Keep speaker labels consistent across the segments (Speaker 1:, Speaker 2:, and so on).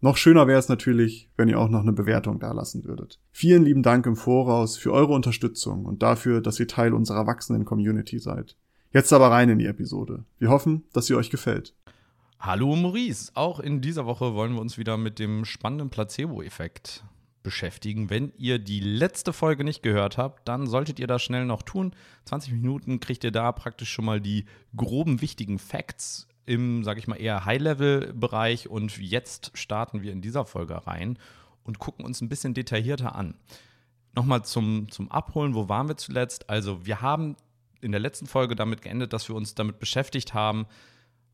Speaker 1: Noch schöner wäre es natürlich, wenn ihr auch noch eine Bewertung dalassen würdet. Vielen lieben Dank im Voraus für eure Unterstützung und dafür, dass ihr Teil unserer wachsenden Community seid. Jetzt aber rein in die Episode. Wir hoffen, dass sie euch gefällt.
Speaker 2: Hallo Maurice, auch in dieser Woche wollen wir uns wieder mit dem spannenden Placebo-Effekt beschäftigen. Wenn ihr die letzte Folge nicht gehört habt, dann solltet ihr das schnell noch tun. 20 Minuten kriegt ihr da praktisch schon mal die groben wichtigen Facts im, sage ich mal, eher High-Level-Bereich und jetzt starten wir in dieser Folge rein und gucken uns ein bisschen detaillierter an. Nochmal zum, zum Abholen, wo waren wir zuletzt? Also wir haben in der letzten Folge damit geendet, dass wir uns damit beschäftigt haben,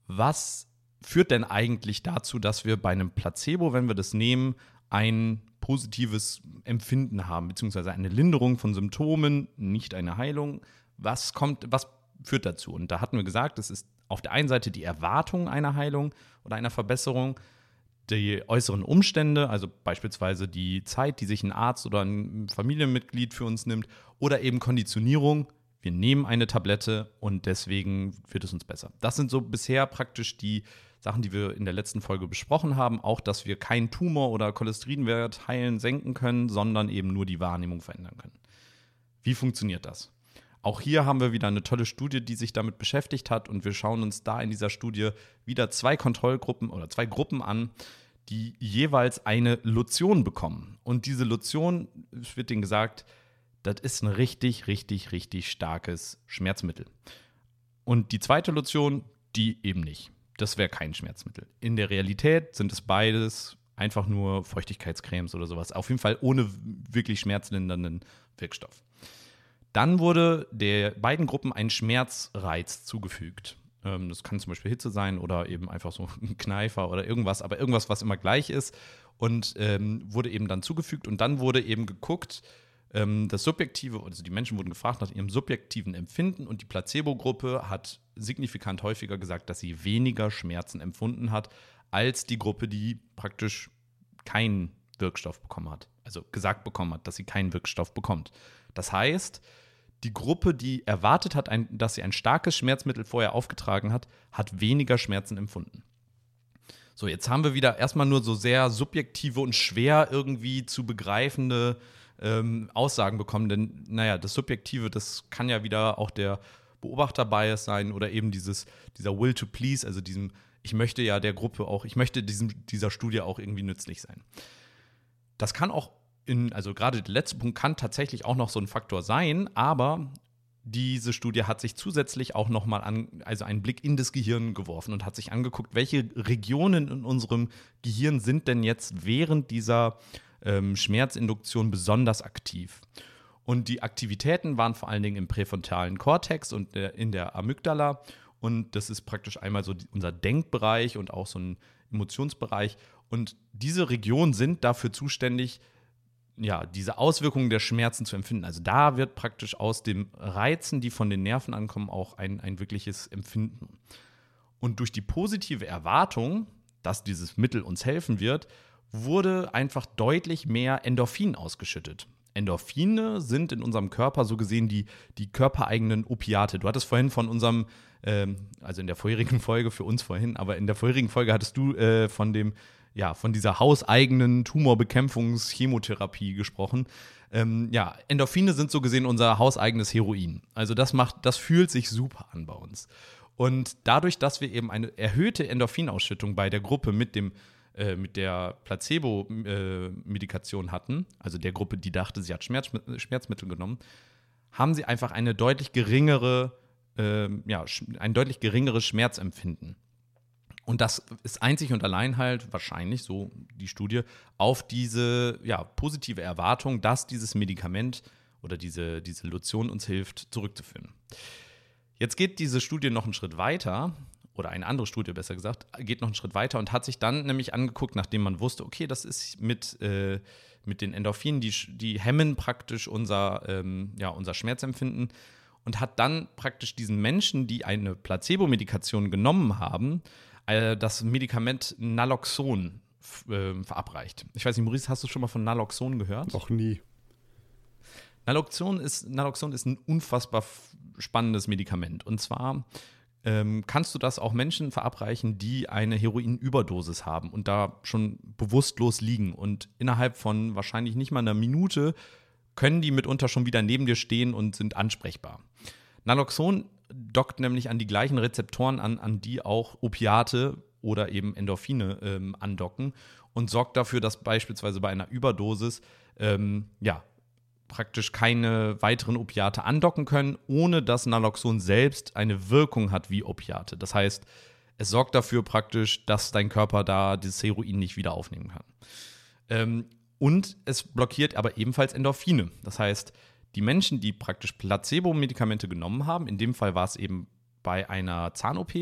Speaker 2: was führt denn eigentlich dazu, dass wir bei einem Placebo, wenn wir das nehmen, ein positives Empfinden haben, beziehungsweise eine Linderung von Symptomen, nicht eine Heilung. Was kommt, was führt dazu? Und da hatten wir gesagt, es ist auf der einen Seite die Erwartung einer Heilung oder einer Verbesserung, die äußeren Umstände, also beispielsweise die Zeit, die sich ein Arzt oder ein Familienmitglied für uns nimmt, oder eben Konditionierung. Wir nehmen eine Tablette und deswegen wird es uns besser. Das sind so bisher praktisch die Sachen, die wir in der letzten Folge besprochen haben. Auch, dass wir keinen Tumor oder Cholesterinwert heilen, senken können, sondern eben nur die Wahrnehmung verändern können. Wie funktioniert das? Auch hier haben wir wieder eine tolle Studie, die sich damit beschäftigt hat und wir schauen uns da in dieser Studie wieder zwei Kontrollgruppen oder zwei Gruppen an, die jeweils eine Lotion bekommen. Und diese Lotion, es wird denen gesagt, das ist ein richtig, richtig, richtig starkes Schmerzmittel. Und die zweite Lotion, die eben nicht. Das wäre kein Schmerzmittel. In der Realität sind es beides einfach nur Feuchtigkeitscremes oder sowas. Auf jeden Fall ohne wirklich schmerzlindernden Wirkstoff. Dann wurde der beiden Gruppen ein Schmerzreiz zugefügt. Ähm, das kann zum Beispiel Hitze sein oder eben einfach so ein Kneifer oder irgendwas, aber irgendwas, was immer gleich ist. Und ähm, wurde eben dann zugefügt und dann wurde eben geguckt, ähm, das Subjektive, also die Menschen wurden gefragt nach ihrem subjektiven Empfinden und die Placebo-Gruppe hat signifikant häufiger gesagt, dass sie weniger Schmerzen empfunden hat, als die Gruppe, die praktisch keinen Wirkstoff bekommen hat. Also gesagt bekommen hat, dass sie keinen Wirkstoff bekommt. Das heißt, die Gruppe, die erwartet hat, ein, dass sie ein starkes Schmerzmittel vorher aufgetragen hat, hat weniger Schmerzen empfunden. So, jetzt haben wir wieder erstmal nur so sehr subjektive und schwer irgendwie zu begreifende ähm, Aussagen bekommen. Denn, naja, das Subjektive, das kann ja wieder auch der Beobachter-Bias sein oder eben dieses, dieser Will to Please, also diesem, ich möchte ja der Gruppe auch, ich möchte diesem, dieser Studie auch irgendwie nützlich sein. Das kann auch in, also gerade der letzte Punkt kann tatsächlich auch noch so ein Faktor sein, aber diese Studie hat sich zusätzlich auch noch mal an, also einen Blick in das Gehirn geworfen und hat sich angeguckt, welche Regionen in unserem Gehirn sind denn jetzt während dieser ähm, Schmerzinduktion besonders aktiv. Und die Aktivitäten waren vor allen Dingen im präfrontalen Kortex und in der Amygdala. Und das ist praktisch einmal so unser Denkbereich und auch so ein Emotionsbereich. Und diese Regionen sind dafür zuständig, ja, diese Auswirkungen der Schmerzen zu empfinden. Also da wird praktisch aus den Reizen, die von den Nerven ankommen, auch ein, ein wirkliches Empfinden. Und durch die positive Erwartung, dass dieses Mittel uns helfen wird, wurde einfach deutlich mehr Endorphin ausgeschüttet. Endorphine sind in unserem Körper so gesehen die, die körpereigenen Opiate. Du hattest vorhin von unserem, ähm, also in der vorherigen Folge für uns vorhin, aber in der vorherigen Folge hattest du äh, von dem ja, von dieser hauseigenen Tumorbekämpfungschemotherapie gesprochen. Ähm, ja, Endorphine sind so gesehen unser hauseigenes Heroin. Also das macht, das fühlt sich super an bei uns. Und dadurch, dass wir eben eine erhöhte Endorphinausschüttung bei der Gruppe mit dem äh, mit der Placebo-Medikation äh, hatten, also der Gruppe, die dachte, sie hat Schmerz, Schmerzmittel genommen, haben sie einfach eine deutlich geringere, äh, ja, ein deutlich geringeres Schmerzempfinden. Und das ist einzig und allein halt wahrscheinlich, so die Studie, auf diese ja, positive Erwartung, dass dieses Medikament oder diese, diese Lotion uns hilft, zurückzuführen. Jetzt geht diese Studie noch einen Schritt weiter, oder eine andere Studie besser gesagt, geht noch einen Schritt weiter und hat sich dann nämlich angeguckt, nachdem man wusste, okay, das ist mit, äh, mit den Endorphinen, die, die hemmen praktisch unser, ähm, ja, unser Schmerzempfinden und hat dann praktisch diesen Menschen, die eine Placebo-Medikation genommen haben, äh, das Medikament Naloxon äh, verabreicht. Ich weiß nicht, Maurice, hast du schon mal von Naloxon gehört?
Speaker 1: Noch nie.
Speaker 2: Naloxon ist, Naloxon ist ein unfassbar spannendes Medikament. Und zwar ähm, kannst du das auch Menschen verabreichen, die eine Heroinüberdosis haben und da schon bewusstlos liegen. Und innerhalb von wahrscheinlich nicht mal einer Minute können die mitunter schon wieder neben dir stehen und sind ansprechbar. Naloxon dockt nämlich an die gleichen Rezeptoren an, an die auch Opiate oder eben Endorphine ähm, andocken und sorgt dafür, dass beispielsweise bei einer Überdosis ähm, ja, praktisch keine weiteren Opiate andocken können, ohne dass Naloxon selbst eine Wirkung hat wie Opiate. Das heißt, es sorgt dafür praktisch, dass dein Körper da dieses Heroin nicht wieder aufnehmen kann. Ähm, und es blockiert aber ebenfalls Endorphine. Das heißt, die Menschen, die praktisch Placebo-Medikamente genommen haben, in dem Fall war es eben bei einer Zahn-OP,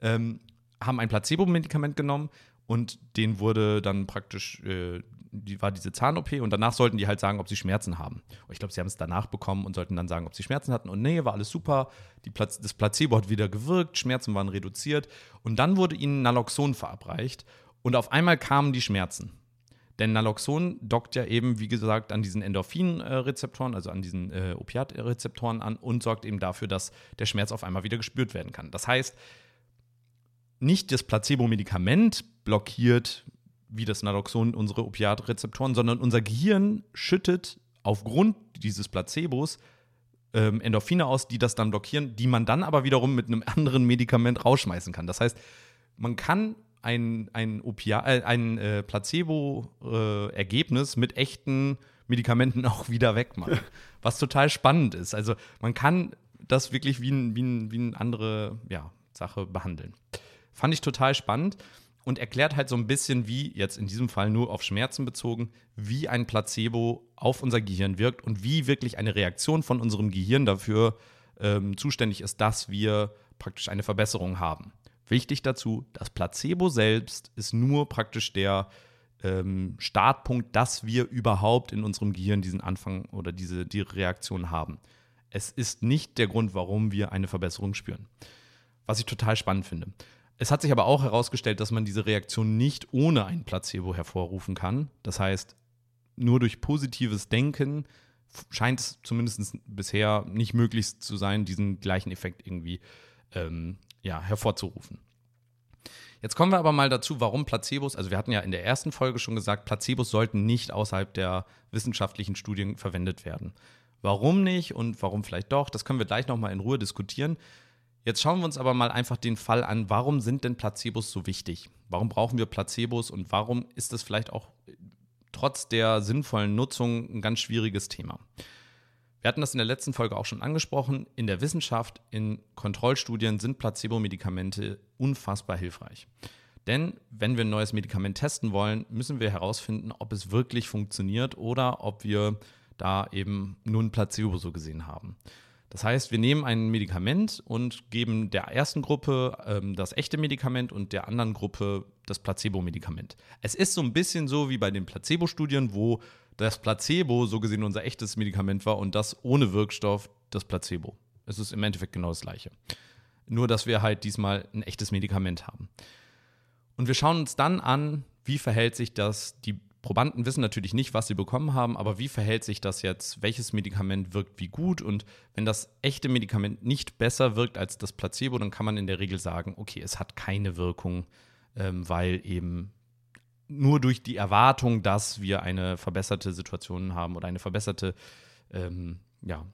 Speaker 2: ähm, haben ein Placebo-Medikament genommen und denen wurde dann praktisch, äh, die war diese Zahn-OP und danach sollten die halt sagen, ob sie Schmerzen haben. Und ich glaube, sie haben es danach bekommen und sollten dann sagen, ob sie Schmerzen hatten. Und nee, war alles super. Die Pla das Placebo hat wieder gewirkt, Schmerzen waren reduziert. Und dann wurde ihnen Naloxon verabreicht und auf einmal kamen die Schmerzen. Denn Naloxon dockt ja eben, wie gesagt, an diesen Endorphin-Rezeptoren, also an diesen äh, Opiatrezeptoren an und sorgt eben dafür, dass der Schmerz auf einmal wieder gespürt werden kann. Das heißt, nicht das Placebo-Medikament blockiert wie das Naloxon unsere Opiatrezeptoren, sondern unser Gehirn schüttet aufgrund dieses Placebos ähm, Endorphine aus, die das dann blockieren, die man dann aber wiederum mit einem anderen Medikament rausschmeißen kann. Das heißt, man kann ein, ein, äh, ein äh, Placebo-Ergebnis äh, mit echten Medikamenten auch wieder wegmachen. was total spannend ist. Also man kann das wirklich wie, ein, wie, ein, wie eine andere ja, Sache behandeln. Fand ich total spannend und erklärt halt so ein bisschen, wie, jetzt in diesem Fall nur auf Schmerzen bezogen, wie ein Placebo auf unser Gehirn wirkt und wie wirklich eine Reaktion von unserem Gehirn dafür ähm, zuständig ist, dass wir praktisch eine Verbesserung haben. Wichtig dazu, das Placebo selbst ist nur praktisch der ähm, Startpunkt, dass wir überhaupt in unserem Gehirn diesen Anfang oder diese die Reaktion haben. Es ist nicht der Grund, warum wir eine Verbesserung spüren. Was ich total spannend finde. Es hat sich aber auch herausgestellt, dass man diese Reaktion nicht ohne ein Placebo hervorrufen kann. Das heißt, nur durch positives Denken scheint es zumindest bisher nicht möglich zu sein, diesen gleichen Effekt irgendwie ähm, ja, hervorzurufen. Jetzt kommen wir aber mal dazu, warum Placebos, also wir hatten ja in der ersten Folge schon gesagt, Placebos sollten nicht außerhalb der wissenschaftlichen Studien verwendet werden. Warum nicht und warum vielleicht doch, das können wir gleich nochmal in Ruhe diskutieren. Jetzt schauen wir uns aber mal einfach den Fall an, warum sind denn Placebos so wichtig? Warum brauchen wir Placebos und warum ist das vielleicht auch trotz der sinnvollen Nutzung ein ganz schwieriges Thema? Wir hatten das in der letzten Folge auch schon angesprochen. In der Wissenschaft, in Kontrollstudien sind Placebo-Medikamente unfassbar hilfreich. Denn wenn wir ein neues Medikament testen wollen, müssen wir herausfinden, ob es wirklich funktioniert oder ob wir da eben nur ein Placebo so gesehen haben. Das heißt, wir nehmen ein Medikament und geben der ersten Gruppe ähm, das echte Medikament und der anderen Gruppe das Placebo-Medikament. Es ist so ein bisschen so wie bei den Placebo-Studien, wo das Placebo so gesehen unser echtes Medikament war und das ohne Wirkstoff das Placebo. Es ist im Endeffekt genau das gleiche. Nur, dass wir halt diesmal ein echtes Medikament haben. Und wir schauen uns dann an, wie verhält sich das. Die Probanden wissen natürlich nicht, was sie bekommen haben, aber wie verhält sich das jetzt? Welches Medikament wirkt wie gut? Und wenn das echte Medikament nicht besser wirkt als das Placebo, dann kann man in der Regel sagen, okay, es hat keine Wirkung, ähm, weil eben nur durch die Erwartung, dass wir eine verbesserte Situation haben oder eine verbesserte ähm, ja,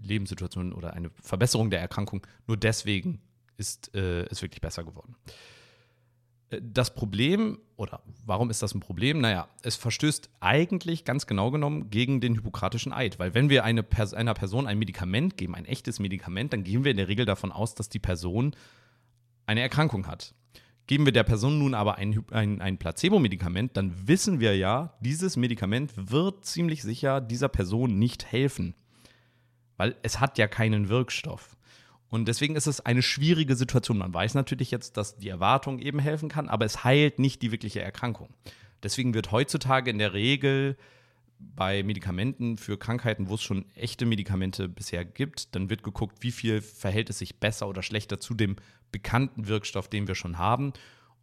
Speaker 2: Lebenssituation oder eine Verbesserung der Erkrankung, nur deswegen ist äh, es wirklich besser geworden. Äh, das Problem, oder warum ist das ein Problem? Naja, es verstößt eigentlich ganz genau genommen gegen den hypokratischen Eid. Weil wenn wir eine Pers einer Person ein Medikament geben, ein echtes Medikament, dann gehen wir in der Regel davon aus, dass die Person eine Erkrankung hat. Geben wir der Person nun aber ein, ein, ein Placebo-Medikament, dann wissen wir ja, dieses Medikament wird ziemlich sicher dieser Person nicht helfen. Weil es hat ja keinen Wirkstoff. Und deswegen ist es eine schwierige Situation. Man weiß natürlich jetzt, dass die Erwartung eben helfen kann, aber es heilt nicht die wirkliche Erkrankung. Deswegen wird heutzutage in der Regel bei Medikamenten für Krankheiten, wo es schon echte Medikamente bisher gibt, dann wird geguckt, wie viel verhält es sich besser oder schlechter zu dem bekannten Wirkstoff, den wir schon haben.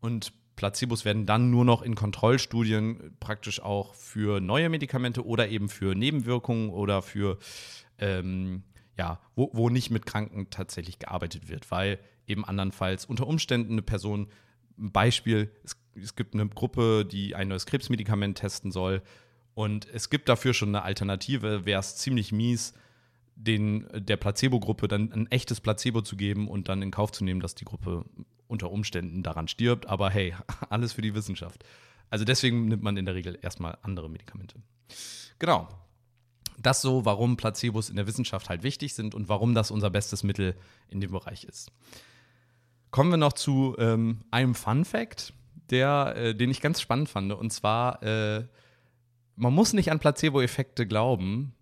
Speaker 2: Und Placebos werden dann nur noch in Kontrollstudien praktisch auch für neue Medikamente oder eben für Nebenwirkungen oder für, ähm, ja, wo, wo nicht mit Kranken tatsächlich gearbeitet wird, weil eben andernfalls unter Umständen eine Person, ein Beispiel, es, es gibt eine Gruppe, die ein neues Krebsmedikament testen soll und es gibt dafür schon eine Alternative, wäre es ziemlich mies, den, der Placebo-Gruppe dann ein echtes Placebo zu geben und dann in Kauf zu nehmen, dass die Gruppe unter Umständen daran stirbt. Aber hey, alles für die Wissenschaft. Also deswegen nimmt man in der Regel erstmal andere Medikamente. Genau. Das so, warum Placebos in der Wissenschaft halt wichtig sind und warum das unser bestes Mittel in dem Bereich ist. Kommen wir noch zu ähm, einem Fun Fact, der, äh, den ich ganz spannend fand. Und zwar, äh, man muss nicht an Placebo-Effekte glauben,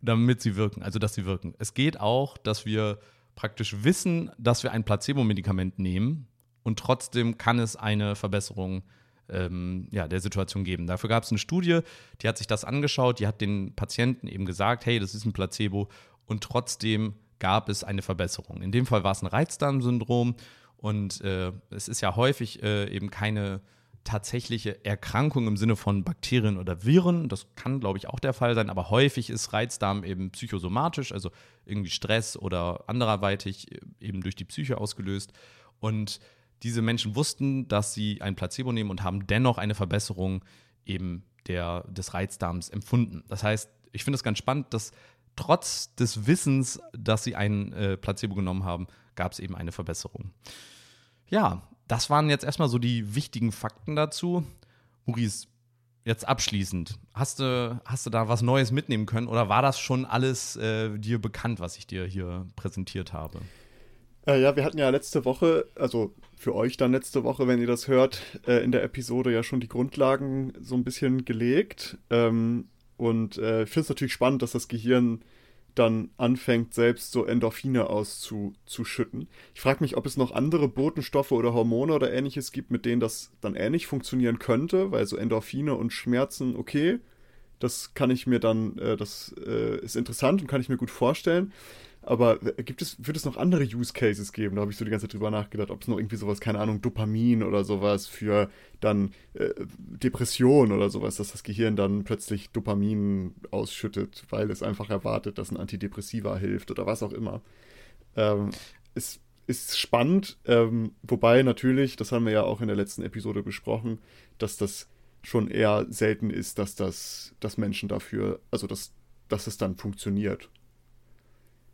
Speaker 2: damit sie wirken, also dass sie wirken. Es geht auch, dass wir praktisch wissen, dass wir ein Placebo-Medikament nehmen und trotzdem kann es eine Verbesserung ähm, ja, der Situation geben. Dafür gab es eine Studie, die hat sich das angeschaut, die hat den Patienten eben gesagt, hey, das ist ein Placebo und trotzdem gab es eine Verbesserung. In dem Fall war es ein Reizdarmsyndrom und äh, es ist ja häufig äh, eben keine tatsächliche Erkrankung im Sinne von Bakterien oder Viren. Das kann, glaube ich, auch der Fall sein, aber häufig ist Reizdarm eben psychosomatisch, also irgendwie Stress oder anderweitig äh, eben durch die Psyche ausgelöst. Und diese Menschen wussten, dass sie ein Placebo nehmen und haben dennoch eine Verbesserung eben der, des Reizdarms empfunden. Das heißt, ich finde es ganz spannend, dass trotz des Wissens, dass sie ein äh, Placebo genommen haben, gab es eben eine Verbesserung. Ja, das waren jetzt erstmal so die wichtigen Fakten dazu. Maurice, jetzt abschließend, hast du, hast du da was Neues mitnehmen können oder war das schon alles äh, dir bekannt, was ich dir hier präsentiert habe?
Speaker 1: Äh, ja, wir hatten ja letzte Woche, also für euch dann letzte Woche, wenn ihr das hört, äh, in der Episode ja schon die Grundlagen so ein bisschen gelegt. Ähm, und äh, ich finde es natürlich spannend, dass das Gehirn dann anfängt, selbst so Endorphine auszuschütten. Ich frage mich, ob es noch andere Botenstoffe oder Hormone oder ähnliches gibt, mit denen das dann ähnlich funktionieren könnte, weil so Endorphine und Schmerzen, okay, das kann ich mir dann, äh, das äh, ist interessant und kann ich mir gut vorstellen. Aber gibt es, wird es noch andere Use Cases geben? Da habe ich so die ganze Zeit drüber nachgedacht, ob es noch irgendwie sowas, keine Ahnung, Dopamin oder sowas für dann äh, Depression oder sowas, dass das Gehirn dann plötzlich Dopamin ausschüttet, weil es einfach erwartet, dass ein Antidepressiva hilft oder was auch immer. Ähm, ist, ist spannend, ähm, wobei natürlich, das haben wir ja auch in der letzten Episode besprochen, dass das schon eher selten ist, dass das, dass Menschen dafür, also dass, dass es dann funktioniert.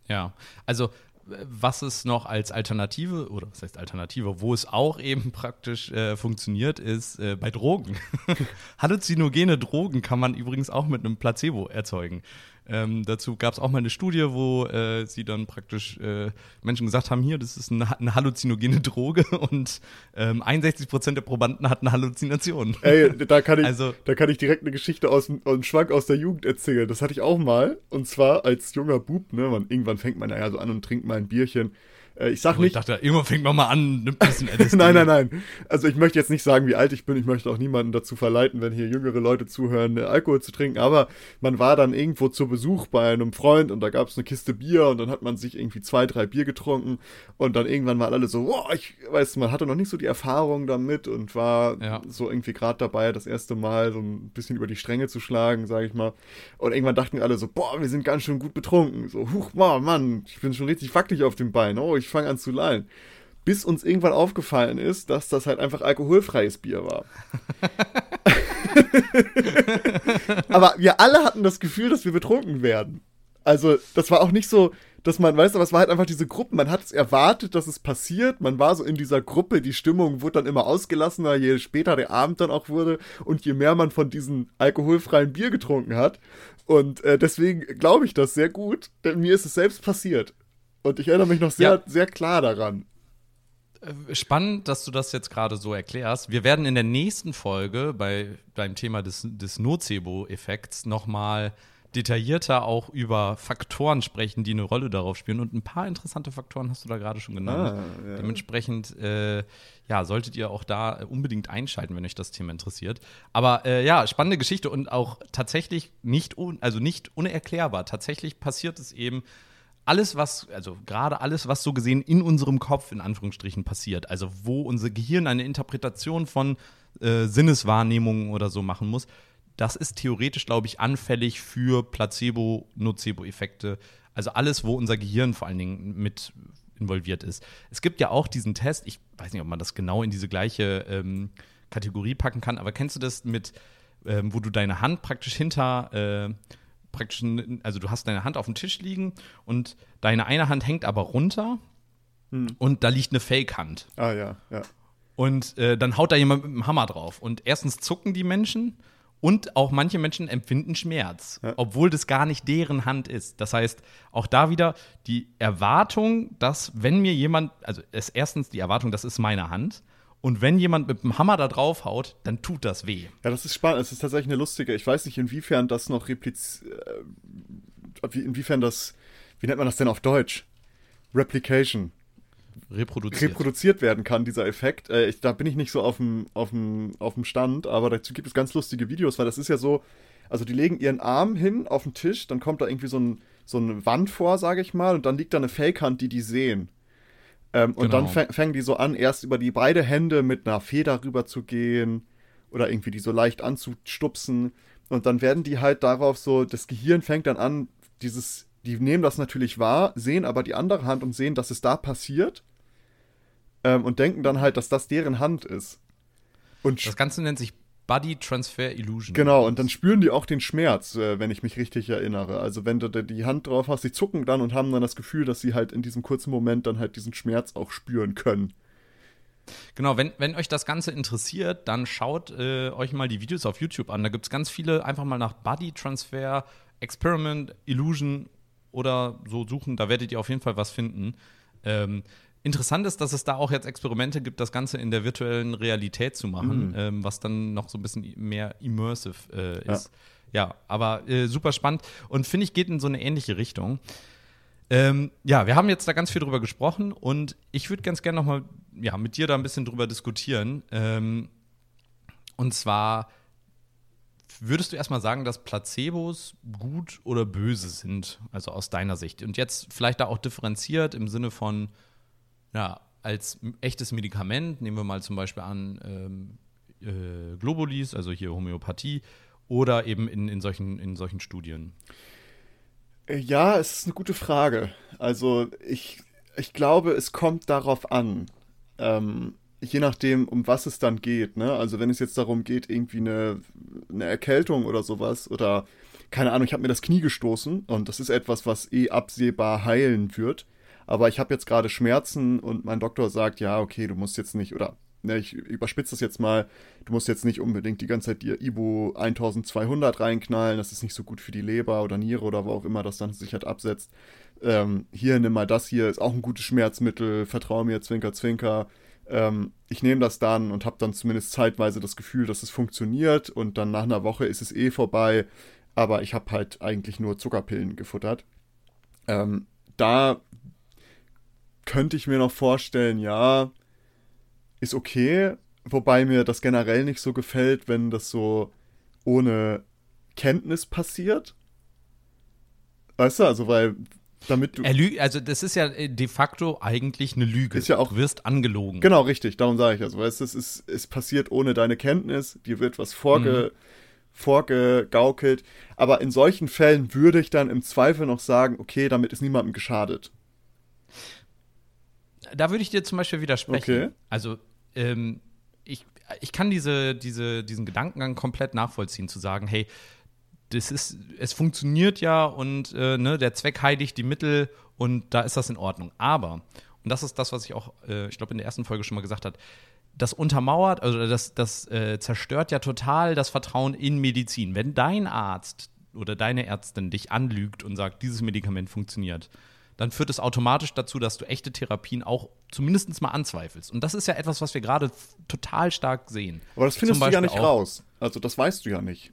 Speaker 2: Ja, also was es noch als Alternative, oder was heißt Alternative, wo es auch eben praktisch äh, funktioniert, ist äh, bei Drogen. Halluzinogene Drogen kann man übrigens auch mit einem Placebo erzeugen. Ähm, dazu gab es auch mal eine Studie, wo äh, sie dann praktisch äh, Menschen gesagt haben, hier, das ist eine, eine halluzinogene Droge und ähm, 61 Prozent der Probanden hatten Halluzinationen.
Speaker 1: Ey, da kann ich, also, da kann ich direkt eine Geschichte aus, aus dem Schwank aus der Jugend erzählen. Das hatte ich auch mal und zwar als junger Bub, ne, man, irgendwann fängt man ja so an und trinkt mal ein Bierchen ich sag oh, nicht.
Speaker 2: Ich dachte, irgendwann fängt man mal an, nimmt ein bisschen
Speaker 1: LSD. nein, nein, nein. Also ich möchte jetzt nicht sagen, wie alt ich bin. Ich möchte auch niemanden dazu verleiten, wenn hier jüngere Leute zuhören, äh, Alkohol zu trinken. Aber man war dann irgendwo zu Besuch bei einem Freund und da gab es eine Kiste Bier und dann hat man sich irgendwie zwei, drei Bier getrunken und dann irgendwann waren alle so, boah, ich weiß, man hatte noch nicht so die Erfahrung damit und war ja. so irgendwie gerade dabei, das erste Mal so ein bisschen über die Stränge zu schlagen, sage ich mal. Und irgendwann dachten alle so, boah, wir sind ganz schön gut betrunken. So, huch, Mann, ich bin schon richtig wackelig auf dem Bein. Oh, ich fange an zu lallen. Bis uns irgendwann aufgefallen ist, dass das halt einfach alkoholfreies Bier war. Aber wir alle hatten das Gefühl, dass wir betrunken werden. Also, das war auch nicht so, dass man, weißt du, was war halt einfach diese Gruppe, man hat es erwartet, dass es passiert, man war so in dieser Gruppe, die Stimmung wurde dann immer ausgelassener, je später der Abend dann auch wurde und je mehr man von diesem alkoholfreien Bier getrunken hat. Und äh, deswegen glaube ich das sehr gut, denn mir ist es selbst passiert. Und ich erinnere mich noch sehr, ja. sehr klar daran.
Speaker 2: Äh, spannend, dass du das jetzt gerade so erklärst. Wir werden in der nächsten Folge bei, beim Thema des, des Nocebo-Effekts nochmal detaillierter auch über Faktoren sprechen, die eine Rolle darauf spielen. Und ein paar interessante Faktoren hast du da gerade schon genannt.
Speaker 1: Ah, ja.
Speaker 2: Dementsprechend, äh, ja, solltet ihr auch da unbedingt einschalten, wenn euch das Thema interessiert. Aber äh, ja, spannende Geschichte und auch tatsächlich nicht, also nicht unerklärbar. Tatsächlich passiert es eben alles, was, also gerade alles, was so gesehen in unserem Kopf in Anführungsstrichen passiert, also wo unser Gehirn eine Interpretation von äh, Sinneswahrnehmungen oder so machen muss, das ist theoretisch, glaube ich, anfällig für Placebo-Nocebo-Effekte. Also alles, wo unser Gehirn vor allen Dingen mit involviert ist. Es gibt ja auch diesen Test, ich weiß nicht, ob man das genau in diese gleiche ähm, Kategorie packen kann, aber kennst du das mit, ähm, wo du deine Hand praktisch hinter, äh, praktisch, also du hast deine Hand auf dem Tisch liegen und deine eine Hand hängt aber runter und da liegt eine Fake-Hand.
Speaker 1: Ah, ja, ja.
Speaker 2: Und äh, dann haut da jemand mit dem Hammer drauf. Und erstens zucken die Menschen und auch manche Menschen empfinden Schmerz,
Speaker 1: Ja.
Speaker 2: obwohl das gar nicht deren Hand ist. Das heißt, auch da wieder die Erwartung, dass wenn mir jemand, also ist erstens die Erwartung, das ist meine Hand. Und wenn jemand mit dem Hammer da drauf haut, dann tut das weh.
Speaker 1: Ja, das ist spannend. Es ist tatsächlich eine lustige. Ich weiß nicht, inwiefern das noch repliz. Äh, wie- inwiefern das. Wie nennt man das denn auf Deutsch? Replication.
Speaker 2: Reproduziert.
Speaker 1: Reproduziert werden kann, dieser Effekt. Äh, ich, da bin ich nicht so auf dem, auf, dem, auf dem Stand, aber dazu gibt es ganz lustige Videos, weil das ist ja so. Also, die legen ihren Arm hin auf den Tisch, dann kommt da irgendwie so, ein, so eine Wand vor, sage ich mal, und dann liegt da eine Fake-Hand, die die sehen. Ähm, und
Speaker 2: Genau.
Speaker 1: dann fäng- fangen die so an, erst über die beide Hände mit einer Feder rüber zu gehen oder irgendwie die so leicht anzustupsen. Und dann werden die halt darauf so, das Gehirn fängt dann an, dieses, die nehmen das natürlich wahr, sehen aber die andere Hand und sehen, dass es da passiert. Ähm, und denken dann halt, dass das deren Hand ist. Und
Speaker 2: Das Ganze nennt sich Body Transfer Illusion.
Speaker 1: Genau, und dann spüren die auch den Schmerz, äh, wenn ich mich richtig erinnere. Also wenn du die Hand drauf hast, die zucken dann und haben dann das Gefühl, dass sie halt in diesem kurzen Moment dann halt diesen Schmerz auch spüren können.
Speaker 2: Genau, wenn, wenn euch das Ganze interessiert, dann schaut äh, euch mal die Videos auf YouTube an. Da gibt es ganz viele, einfach mal nach Body Transfer, Experiment, Illusion oder so suchen. Da werdet ihr auf jeden Fall was finden. Ähm, interessant ist, dass es da auch jetzt Experimente gibt, das Ganze in der virtuellen Realität zu machen, ähm, was dann noch so ein bisschen mehr immersive äh, ist. Ja, aber äh, super spannend und finde ich, geht in so eine ähnliche Richtung. Ähm, ja, wir haben jetzt da ganz viel drüber gesprochen und ich würde ganz gerne nochmal ja, mit dir da ein bisschen drüber diskutieren. Ähm, und zwar würdest du erstmal sagen, dass Placebos gut oder böse sind, also aus deiner Sicht? Und jetzt vielleicht da auch differenziert im Sinne von, ja, als echtes Medikament, nehmen wir mal zum Beispiel an ähm, äh, Globulis, also hier Homöopathie, oder eben in, in, solchen, in solchen Studien.
Speaker 1: Äh, Ja, es ist eine gute Frage. Also ich, ich glaube, es kommt darauf an. Ähm, je nachdem, um was es dann geht. Ne? Also wenn es jetzt darum geht, irgendwie eine, eine Erkältung oder sowas oder keine Ahnung, ich habe mir das Knie gestoßen und das ist etwas, was eh absehbar heilen wird. Aber ich habe jetzt gerade Schmerzen und mein Doktor sagt, ja, okay, du musst jetzt nicht, oder ne, ich überspitze das jetzt mal, du musst jetzt nicht unbedingt die ganze Zeit dir Ibu 1200 reinknallen, das ist nicht so gut für die Leber oder Niere oder wo auch immer das dann sich halt absetzt. Ähm, hier, nimm mal das hier, ist auch ein gutes Schmerzmittel, vertrau mir, Zwinker, Zwinker. Ähm, ich nehme das dann und habe dann zumindest zeitweise das Gefühl, dass es funktioniert und dann nach einer Woche ist es eh vorbei, aber ich habe halt eigentlich nur Zuckerpillen gefuttert. Ähm, da könnte ich mir noch vorstellen, ja, ist okay, wobei mir das generell nicht so gefällt, wenn das so ohne Kenntnis passiert. Weißt du, also weil damit du
Speaker 2: also das ist ja äh, de facto eigentlich eine Lüge.
Speaker 1: Ist ja auch-
Speaker 2: du wirst angelogen.
Speaker 1: Genau, richtig, darum sage ich also, weißt du, es ist es passiert ohne deine Kenntnis, dir wird was vorge vorgegaukelt, aber in solchen Fällen würde ich dann im Zweifel noch sagen, okay, damit ist niemandem geschadet.
Speaker 2: Da würde ich dir zum Beispiel widersprechen.
Speaker 1: Okay.
Speaker 2: Also, ähm, ich, ich kann diese, diese, diesen Gedankengang komplett nachvollziehen, zu sagen, hey, das ist, es funktioniert ja und äh, ne, der Zweck heiligt die Mittel und da ist das in Ordnung. Aber, und das ist das, was ich auch, äh, ich glaube, in der ersten Folge schon mal gesagt habe, das untermauert, also das, das äh, zerstört ja total das Vertrauen in Medizin. Wenn dein Arzt oder deine Ärztin dich anlügt und sagt, dieses Medikament funktioniert, dann führt es automatisch dazu, dass du echte Therapien auch zumindest mal anzweifelst. Und das ist ja etwas, was wir gerade total stark sehen.
Speaker 1: Aber das findest du ja nicht raus. Also das weißt du ja nicht.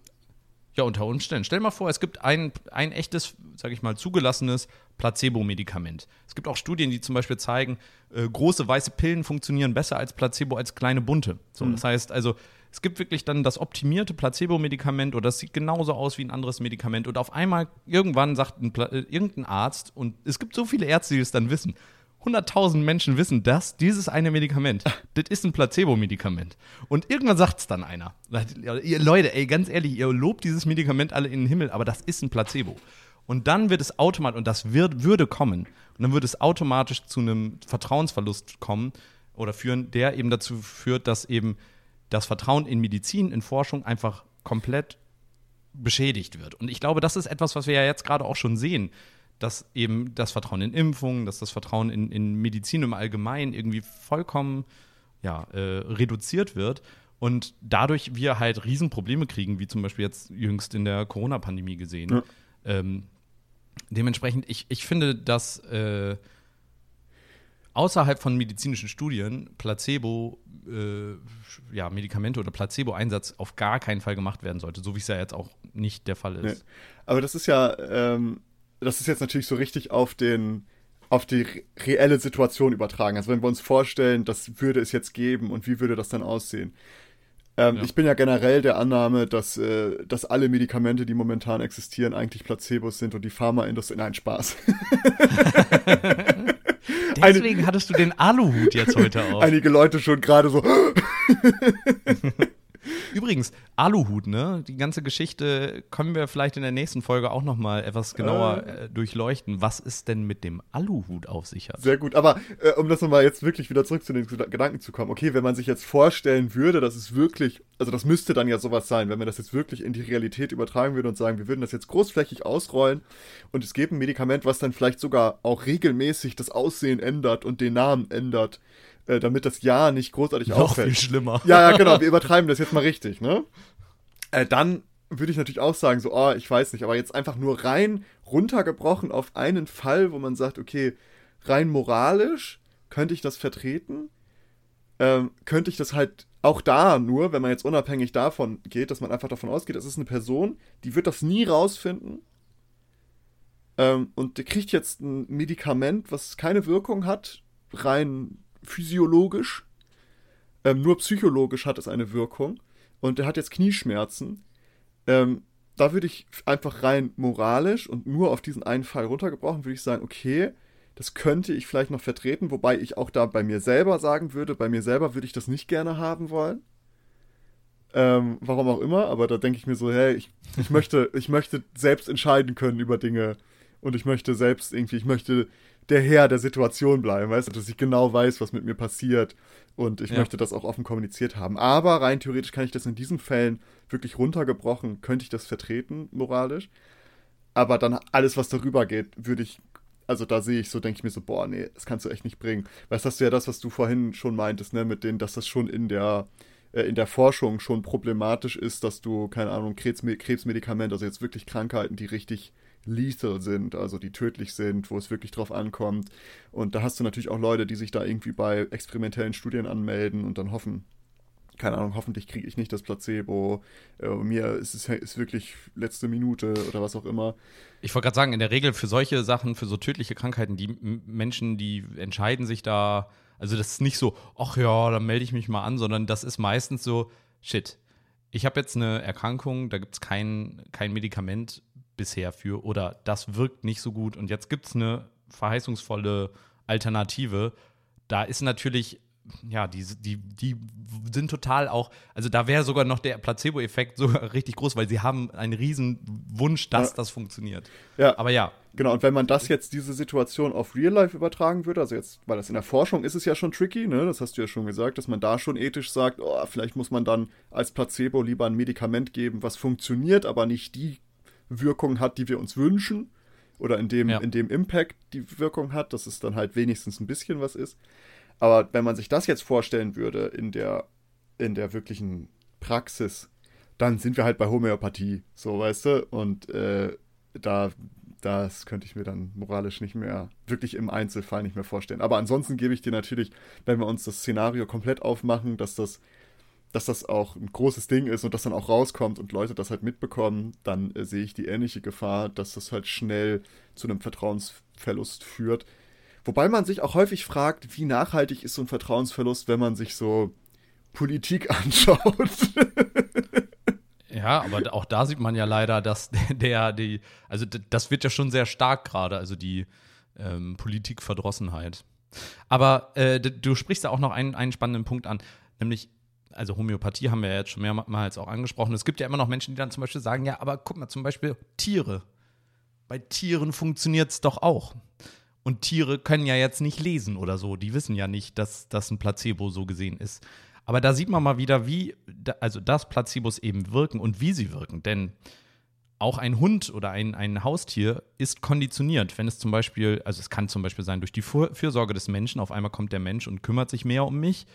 Speaker 2: Ja, unter Umständen. Stell mal vor, es gibt ein, ein echtes, sage ich mal, zugelassenes Placebo-Medikament. Es gibt auch Studien, die zum Beispiel zeigen, äh, große weiße Pillen funktionieren besser als Placebo als kleine bunte. So, mhm. Das heißt also, es gibt wirklich dann das optimierte Placebo-Medikament oder das sieht genauso aus wie ein anderes Medikament und auf einmal irgendwann sagt ein äh, irgendein Arzt und es gibt so viele Ärzte, die es dann wissen. 100.000 Menschen wissen das, dieses eine Medikament, das ist ein Placebo-Medikament. Und irgendwann sagt es dann einer. Ihr Leute, ey, ganz ehrlich, ihr lobt dieses Medikament alle in den Himmel, aber das ist ein Placebo. Und dann wird es automatisch, und das wird, würde kommen, und dann würde es automatisch zu einem Vertrauensverlust kommen oder führen, der eben dazu führt, dass eben das Vertrauen in Medizin, in Forschung einfach komplett beschädigt wird. Und ich glaube, das ist etwas, was wir ja jetzt gerade auch schon sehen dass eben das Vertrauen in Impfungen, dass das Vertrauen in, in Medizin im Allgemeinen irgendwie vollkommen ja, äh, reduziert wird und dadurch wir halt Riesenprobleme kriegen, wie zum Beispiel jetzt jüngst in der Corona-Pandemie gesehen. Ja. Ähm, dementsprechend, ich, ich finde, dass äh, außerhalb von medizinischen Studien Placebo, äh, ja, Medikamente oder Placebo-Einsatz auf gar keinen Fall gemacht werden sollte, so wie es ja jetzt auch nicht der Fall ist.
Speaker 1: Nee. Aber das ist ja, ähm, das ist jetzt natürlich so richtig auf den auf die reelle Situation übertragen. Also wenn wir uns vorstellen, das würde es jetzt geben und wie würde das dann aussehen? Ähm, ja. Ich bin ja generell der Annahme, dass, äh, dass alle Medikamente, die momentan existieren, eigentlich Placebos sind und die Pharmaindustrie. Nein, Spaß.
Speaker 2: Deswegen Eine, hattest du den Aluhut jetzt heute auf.
Speaker 1: Einige Leute schon gerade so.
Speaker 2: Übrigens, Aluhut, ne? Die ganze Geschichte können wir vielleicht in der nächsten Folge auch noch mal etwas genauer äh, äh durchleuchten. Was ist denn mit dem Aluhut auf sich hat?
Speaker 1: Sehr gut, aber äh, um das nochmal jetzt wirklich wieder zurück zu den Gedanken zu kommen. Okay, wenn man sich jetzt vorstellen würde, dass es wirklich, also das müsste dann ja sowas sein, wenn man das jetzt wirklich in die Realität übertragen würde und sagen, wir würden das jetzt großflächig ausrollen und es gäbe ein Medikament, was dann vielleicht sogar auch regelmäßig das Aussehen ändert und den Namen ändert äh, damit das Ja nicht großartig
Speaker 2: Noch
Speaker 1: auffällt.
Speaker 2: Noch viel schlimmer.
Speaker 1: Ja, ja, genau, wir übertreiben das jetzt mal richtig, ne? Äh, dann würde ich natürlich auch sagen, so, oh, ich weiß nicht, aber jetzt einfach nur rein runtergebrochen auf einen Fall, wo man sagt, okay, rein moralisch könnte ich das vertreten, ähm, könnte ich das halt auch da nur, wenn man jetzt unabhängig davon geht, dass man einfach davon ausgeht, das ist eine Person, die wird das nie rausfinden. Ähm, und der kriegt jetzt ein Medikament, was keine Wirkung hat, rein physiologisch, ähm, nur psychologisch hat es eine Wirkung. Und er hat jetzt Knieschmerzen. Ähm, da würde ich einfach rein moralisch und nur auf diesen einen Fall runtergebrochen, würde ich sagen, okay, das könnte ich vielleicht noch vertreten, wobei ich auch da bei mir selber sagen würde, bei mir selber würde ich das nicht gerne haben wollen. Ähm, warum auch immer, aber da denke ich mir so, hey, ich, ich, möchte, ich möchte selbst entscheiden können über Dinge und ich möchte selbst irgendwie, ich möchte der Herr der Situation bleiben, weißt du, dass ich genau weiß, was mit mir passiert und ich ja. möchte das auch offen kommuniziert haben. Aber rein theoretisch kann ich das in diesen Fällen wirklich runtergebrochen, könnte ich das vertreten, moralisch. Aber dann alles, was darüber geht, würde ich, also da sehe ich so, denke ich mir so, boah, nee, das kannst du echt nicht bringen. Weißt du, hast du ja das, was du vorhin schon meintest, ne, mit denen, dass das schon in der, äh, in der Forschung schon problematisch ist, dass du, keine Ahnung, Krebs, Krebsmedikamente, also jetzt wirklich Krankheiten, die richtig lethal sind, also die tödlich sind, wo es wirklich drauf ankommt. Und da hast du natürlich auch Leute, die sich da irgendwie bei experimentellen Studien anmelden und dann hoffen, keine Ahnung, hoffentlich kriege ich nicht das Placebo. Äh, mir ist es ist wirklich letzte Minute oder was auch immer.
Speaker 2: Ich wollte gerade sagen, in der Regel für solche Sachen, für so tödliche Krankheiten, die Menschen, die entscheiden sich da, also das ist nicht so, ach ja, dann melde ich mich mal an, sondern das ist meistens so, shit, ich habe jetzt eine Erkrankung, da gibt es kein, kein Medikament, bisher für oder das wirkt nicht so gut und jetzt gibt es eine verheißungsvolle Alternative. Da ist natürlich, ja, die, die, die sind total auch, also da wäre sogar noch der Placebo-Effekt sogar richtig groß, weil sie haben einen riesen Wunsch, dass ja. das funktioniert.
Speaker 1: Ja. Aber ja. Genau, und wenn man das jetzt, diese Situation auf Real Life übertragen würde, also jetzt, weil das in der Forschung ist es ja schon tricky, ne, das hast du ja schon gesagt, dass man da schon ethisch sagt, oh, vielleicht muss man dann als Placebo lieber ein Medikament geben, was funktioniert, aber nicht die Wirkung hat, die wir uns wünschen. Oder in dem, ja. in dem Impact die Wirkung hat, dass es dann halt wenigstens ein bisschen was ist. Aber wenn man sich das jetzt vorstellen würde in der, in der wirklichen Praxis, dann sind wir halt bei Homöopathie, so weißt du. Und äh, da, das könnte ich mir dann moralisch nicht mehr, wirklich im Einzelfall nicht mehr vorstellen. Aber ansonsten gebe ich dir natürlich, wenn wir uns das Szenario komplett aufmachen, dass das dass das auch ein großes Ding ist und das dann auch rauskommt und Leute das halt mitbekommen, dann äh, sehe ich die ähnliche Gefahr, dass das halt schnell zu einem Vertrauensverlust führt. Wobei man sich auch häufig fragt, wie nachhaltig ist so ein Vertrauensverlust, wenn man sich so Politik anschaut.
Speaker 2: Ja, aber auch da sieht man ja leider, dass der, die, also das wird ja schon sehr stark gerade, also die ähm, Politikverdrossenheit. Aber äh, du sprichst da auch noch einen, einen spannenden Punkt an, nämlich, also Homöopathie haben wir ja jetzt schon mehrmals auch angesprochen. Es gibt ja immer noch Menschen, die dann zum Beispiel sagen, ja, aber guck mal, zum Beispiel Tiere. Bei Tieren funktioniert es doch auch. Und Tiere können ja jetzt nicht lesen oder so. Die wissen ja nicht, dass das ein Placebo so gesehen ist. Aber da sieht man mal wieder, wie, also dass Placebos eben wirken und wie sie wirken. Denn auch ein Hund oder ein, ein Haustier ist konditioniert. Wenn es zum Beispiel, also es kann zum Beispiel sein, durch die Fürsorge des Menschen, auf einmal kommt der Mensch und kümmert sich mehr um mich.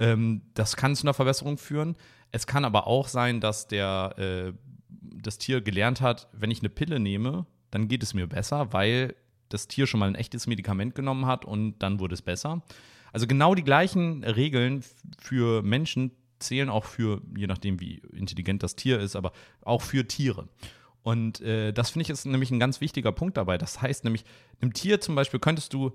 Speaker 2: Ähm, das kann zu einer Verbesserung führen. Es kann aber auch sein, dass der, äh, das Tier gelernt hat, wenn ich eine Pille nehme, dann geht es mir besser, weil das Tier schon mal ein echtes Medikament genommen hat und dann wurde es besser. Also genau die gleichen Regeln für Menschen zählen auch für, je nachdem wie intelligent das Tier ist, aber auch für Tiere. Und äh, das finde ich ist nämlich ein ganz wichtiger Punkt dabei. Das heißt nämlich, einem Tier zum Beispiel könntest du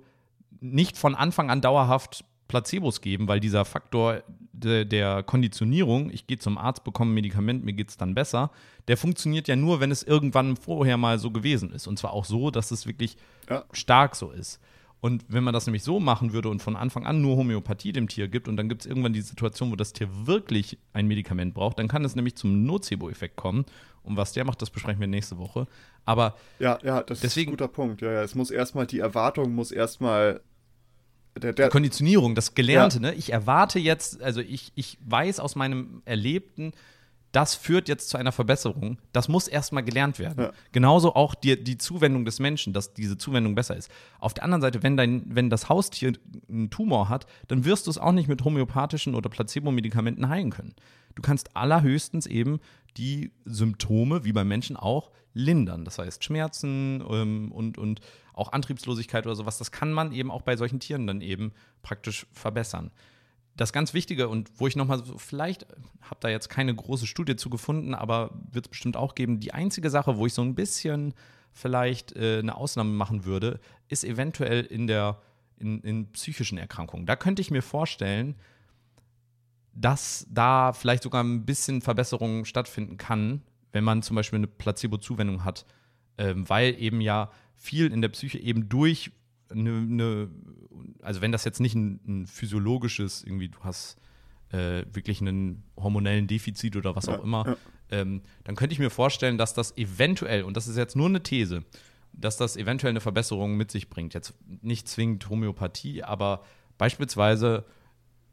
Speaker 2: nicht von Anfang an dauerhaft Placebos geben, weil dieser Faktor de, der Konditionierung, ich gehe zum Arzt, bekomme ein Medikament, mir geht es dann besser, der funktioniert ja nur, wenn es irgendwann vorher mal so gewesen ist. Und zwar auch so, dass es wirklich ja. stark so ist. Und wenn man das nämlich so machen würde und von Anfang an nur Homöopathie dem Tier gibt und dann gibt es irgendwann die Situation, wo das Tier wirklich ein Medikament braucht, dann kann es nämlich zum Nocebo-Effekt kommen. Und was der macht, das besprechen wir nächste Woche. Aber
Speaker 1: ja, ja, das deswegen, ist ein guter Punkt. Ja, ja, es muss erstmal die Erwartung muss erstmal
Speaker 2: der, der Konditionierung, das Gelernte, ja. ne? Ich erwarte jetzt, also ich, ich weiß aus meinem Erlebten, das führt jetzt zu einer Verbesserung. Das muss erstmal gelernt werden. Ja. Genauso auch die, die Zuwendung des Menschen, dass diese Zuwendung besser ist. Auf der anderen Seite, wenn, dein, wenn das Haustier einen Tumor hat, dann wirst du es auch nicht mit homöopathischen oder Placebo-Medikamenten heilen können. Du kannst allerhöchstens eben die Symptome, wie beim Menschen auch, lindern. Das heißt Schmerzen ähm, und, und auch Antriebslosigkeit oder sowas. Das kann man eben auch bei solchen Tieren dann eben praktisch verbessern das ganz Wichtige und wo ich nochmal so, vielleicht habe da jetzt keine große Studie zu gefunden, aber wird es bestimmt auch geben. Die einzige Sache, wo ich so ein bisschen vielleicht äh, eine Ausnahme machen würde, ist eventuell in der in, in psychischen Erkrankungen. Da könnte ich mir vorstellen, dass da vielleicht sogar ein bisschen Verbesserung stattfinden kann, wenn man zum Beispiel eine Placebo-Zuwendung hat, ähm, weil eben ja viel in der Psyche eben durch eine, eine, also wenn das jetzt nicht ein, ein physiologisches, irgendwie du hast äh, wirklich einen hormonellen Defizit oder was auch immer, ja. ähm, dann könnte ich mir vorstellen, dass das eventuell, und das ist jetzt nur eine These, dass das eventuell eine Verbesserung mit sich bringt. Jetzt nicht zwingend Homöopathie, aber beispielsweise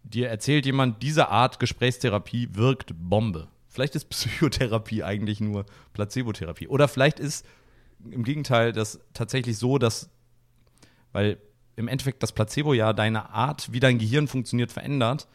Speaker 2: dir erzählt jemand, diese Art Gesprächstherapie wirkt Bombe. Vielleicht ist Psychotherapie eigentlich nur Placebotherapie. Oder vielleicht ist im Gegenteil das tatsächlich so, dass weil im Endeffekt das Placebo ja deine Art, wie dein Gehirn funktioniert, verändert.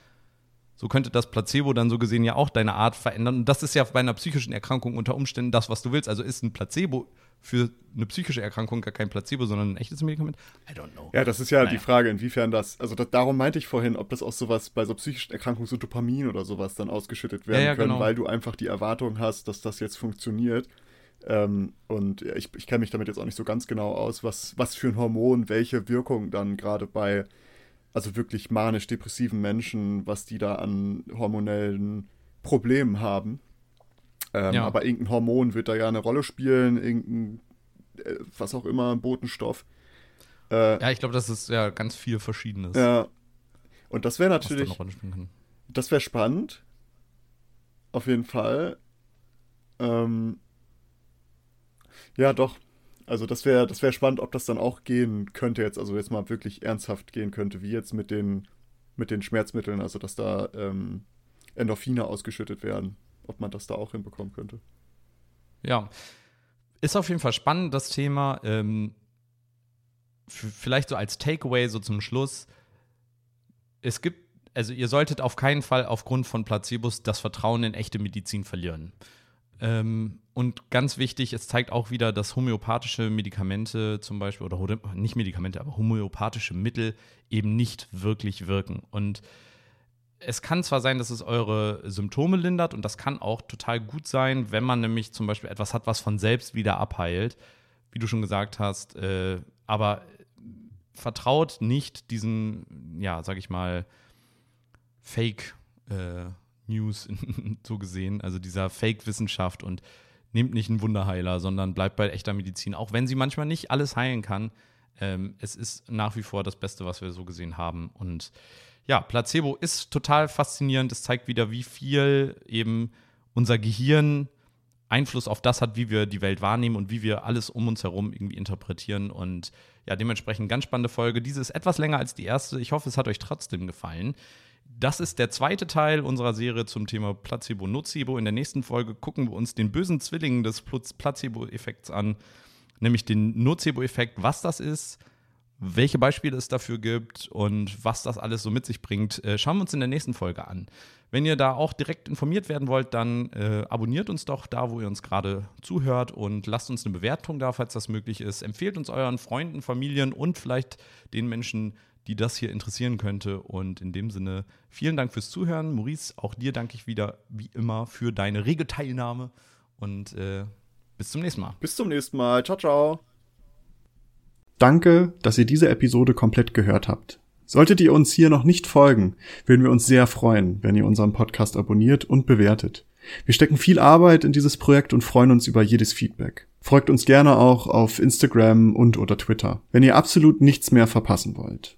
Speaker 2: So könnte das Placebo dann so gesehen ja auch deine Art verändern. Und das ist ja bei einer psychischen Erkrankung unter Umständen das, was du willst. Also ist ein Placebo für eine psychische Erkrankung gar kein Placebo, sondern ein echtes Medikament? I
Speaker 1: don't know. Ja, das ist ja naja. die Frage, inwiefern das, also das, darum meinte ich vorhin, ob das auch sowas bei so psychischen Erkrankungen, so Dopamin oder sowas dann ausgeschüttet werden ja, ja, können, genau. weil du einfach die Erwartung hast, dass das jetzt funktioniert. Ähm, und ich, ich kenne mich damit jetzt auch nicht so ganz genau aus, was, was für ein Hormon welche Wirkung dann gerade bei, also wirklich manisch-depressiven Menschen, was die da an hormonellen Problemen haben. Ähm, ja. Aber irgendein Hormon wird da ja eine Rolle spielen, irgendein, äh, was auch immer, ein Botenstoff.
Speaker 2: Äh, ja, ich glaube, das ist ja ganz viel Verschiedenes.
Speaker 1: Ja. Und das wäre natürlich. Da das wäre spannend. Auf jeden Fall. Ähm, ja, doch. Also das wäre das wär spannend, ob das dann auch gehen könnte jetzt, also jetzt mal wirklich ernsthaft gehen könnte, wie jetzt mit den, mit den Schmerzmitteln, also dass da ähm, Endorphine ausgeschüttet werden, ob man das da auch hinbekommen könnte.
Speaker 2: Ja, ist auf jeden Fall spannend, das Thema. Ähm, vielleicht so als Takeaway so zum Schluss. Es gibt, also ihr solltet auf keinen Fall aufgrund von Placebos das Vertrauen in echte Medizin verlieren. Ähm, und ganz wichtig, es zeigt auch wieder, dass homöopathische Medikamente zum Beispiel, oder nicht Medikamente, aber homöopathische Mittel eben nicht wirklich wirken. Und es kann zwar sein, dass es eure Symptome lindert und das kann auch total gut sein, wenn man nämlich zum Beispiel etwas hat, was von selbst wieder abheilt, wie du schon gesagt hast. Äh, aber vertraut nicht diesen, ja, sag ich mal, Fake äh, News so gesehen, also dieser Fake-Wissenschaft und nehmt nicht einen Wunderheiler, sondern bleibt bei echter Medizin, auch wenn sie manchmal nicht alles heilen kann. Ähm, es ist nach wie vor das Beste, was wir so gesehen haben. Und ja, Placebo ist total faszinierend. Es zeigt wieder, wie viel eben unser Gehirn Einfluss auf das hat, wie wir die Welt wahrnehmen und wie wir alles um uns herum irgendwie interpretieren. Und ja, dementsprechend ganz spannende Folge. Diese ist etwas länger als die erste. Ich hoffe, es hat euch trotzdem gefallen. Das ist der zweite Teil unserer Serie zum Thema Placebo-Nocebo. In der nächsten Folge gucken wir uns den bösen Zwilling des Placebo-Effekts an, nämlich den Nocebo-Effekt, was das ist, welche Beispiele es dafür gibt und was das alles so mit sich bringt, äh, schauen wir uns in der nächsten Folge an. Wenn ihr da auch direkt informiert werden wollt, dann äh, abonniert uns doch da, wo ihr uns gerade zuhört und lasst uns eine Bewertung da, falls das möglich ist. Empfehlt uns euren Freunden, Familien und vielleicht den Menschen, die das hier interessieren könnte. Und in dem Sinne, vielen Dank fürs Zuhören. Maurice, auch dir danke ich wieder, wie immer, für deine rege Teilnahme. Und äh, bis zum nächsten Mal.
Speaker 1: Bis zum nächsten Mal. Ciao, ciao. Danke, dass ihr diese Episode komplett gehört habt. Solltet ihr uns hier noch nicht folgen, würden wir uns sehr freuen, wenn ihr unseren Podcast abonniert und bewertet. Wir stecken viel Arbeit in dieses Projekt und freuen uns über jedes Feedback. Folgt uns gerne auch auf Instagram und oder Twitter, wenn ihr absolut nichts mehr verpassen wollt.